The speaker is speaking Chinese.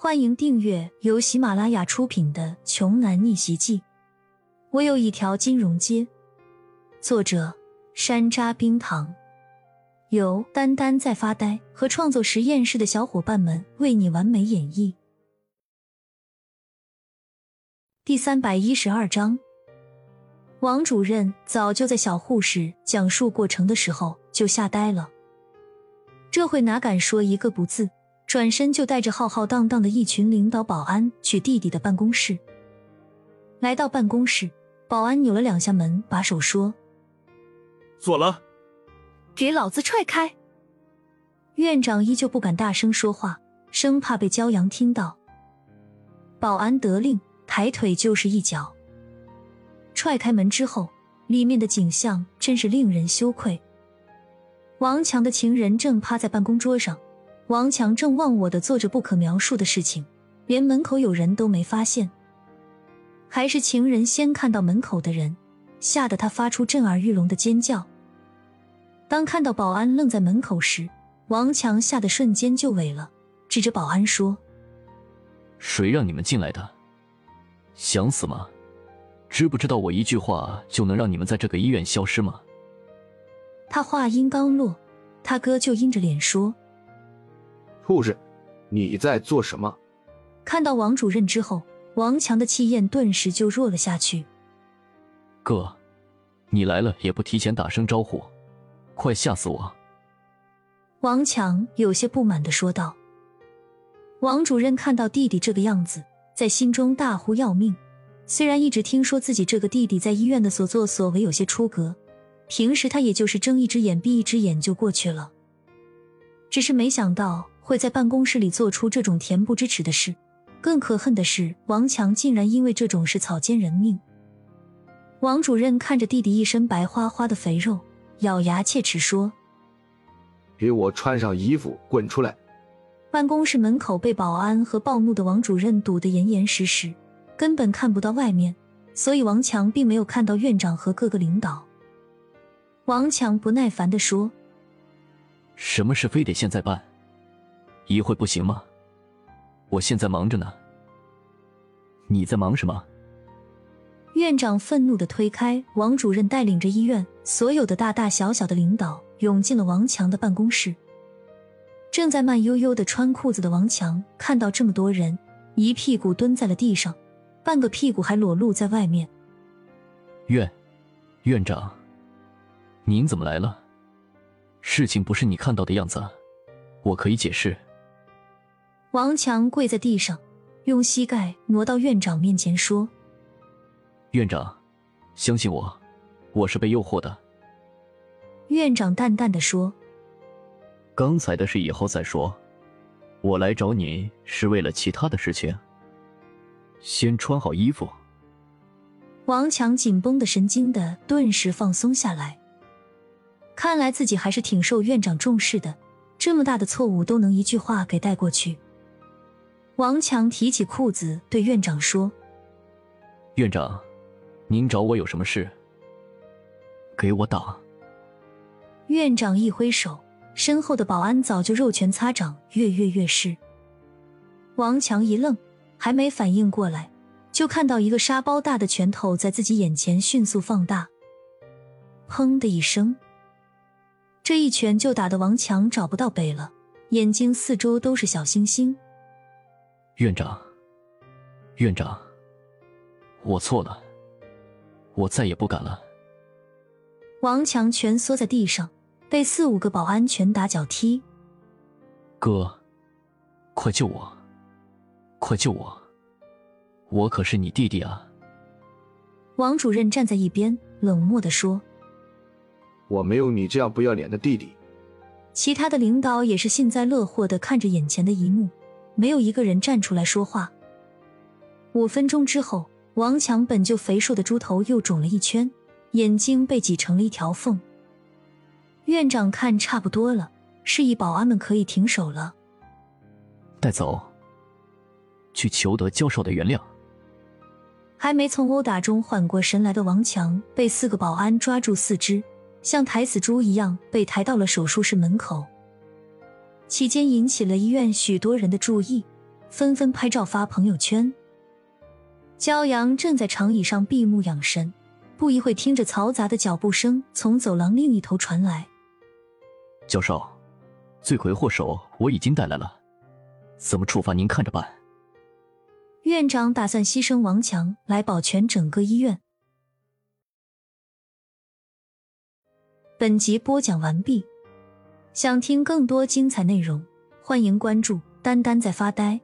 欢迎订阅由喜马拉雅出品的《穷男逆袭记》。我有一条金融街。作者：山楂冰糖，由丹丹在发呆和创作实验室的小伙伴们为你完美演绎。第三百一十二章，王主任早就在小护士讲述过程的时候就吓呆了，这会哪敢说一个不字？转身就带着浩浩荡荡的一群领导保安去弟弟的办公室。来到办公室，保安扭了两下门把手，说：“锁了，给老子踹开！”院长依旧不敢大声说话，生怕被骄阳听到。保安得令，抬腿就是一脚。踹开门之后，里面的景象真是令人羞愧。王强的情人正趴在办公桌上。王强正忘我的做着不可描述的事情，连门口有人都没发现。还是情人先看到门口的人，吓得他发出震耳欲聋的尖叫。当看到保安愣在门口时，王强吓得瞬间就萎了，指着保安说：“谁让你们进来的？想死吗？知不知道我一句话就能让你们在这个医院消失吗？”他话音刚落，他哥就阴着脸说。护士，你在做什么？看到王主任之后，王强的气焰顿时就弱了下去。哥，你来了也不提前打声招呼，快吓死我！王强有些不满的说道。王主任看到弟弟这个样子，在心中大呼要命。虽然一直听说自己这个弟弟在医院的所作所为有些出格，平时他也就是睁一只眼闭一只眼就过去了，只是没想到。会在办公室里做出这种恬不知耻的事，更可恨的是，王强竟然因为这种事草菅人命。王主任看着弟弟一身白花花的肥肉，咬牙切齿说：“给我穿上衣服，滚出来！”办公室门口被保安和暴怒的王主任堵得严严实实，根本看不到外面，所以王强并没有看到院长和各个领导。王强不耐烦地说：“什么事非得现在办？”一会不行吗？我现在忙着呢。你在忙什么？院长愤怒的推开王主任，带领着医院所有的大大小小的领导涌进了王强的办公室。正在慢悠悠的穿裤子的王强看到这么多人，一屁股蹲在了地上，半个屁股还裸露在外面。院院长，您怎么来了？事情不是你看到的样子，我可以解释。王强跪在地上，用膝盖挪到院长面前说：“院长，相信我，我是被诱惑的。”院长淡淡的说：“刚才的事以后再说，我来找你是为了其他的事情。先穿好衣服。”王强紧绷的神经的顿时放松下来，看来自己还是挺受院长重视的，这么大的错误都能一句话给带过去。王强提起裤子，对院长说：“院长，您找我有什么事？给我打！”院长一挥手，身后的保安早就肉拳擦掌，跃跃欲试。王强一愣，还没反应过来，就看到一个沙包大的拳头在自己眼前迅速放大。砰的一声，这一拳就打得王强找不到北了，眼睛四周都是小星星。院长，院长，我错了，我再也不敢了。王强蜷缩在地上，被四五个保安拳打脚踢。哥，快救我！快救我！我可是你弟弟啊！王主任站在一边，冷漠的说：“我没有你这样不要脸的弟弟。”其他的领导也是幸灾乐祸的看着眼前的一幕。没有一个人站出来说话。五分钟之后，王强本就肥硕的猪头又肿了一圈，眼睛被挤成了一条缝。院长看差不多了，示意保安们可以停手了。带走，去求得教授的原谅。还没从殴打中缓过神来的王强，被四个保安抓住四肢，像抬死猪一样被抬到了手术室门口。期间引起了医院许多人的注意，纷纷拍照发朋友圈。焦阳正在长椅上闭目养神，不一会听着嘈杂的脚步声从走廊另一头传来。教授，罪魁祸首我已经带来了，怎么处罚您看着办。院长打算牺牲王强来保全整个医院。本集播讲完毕，想听更多精彩内容，欢迎关注“丹丹在发呆”。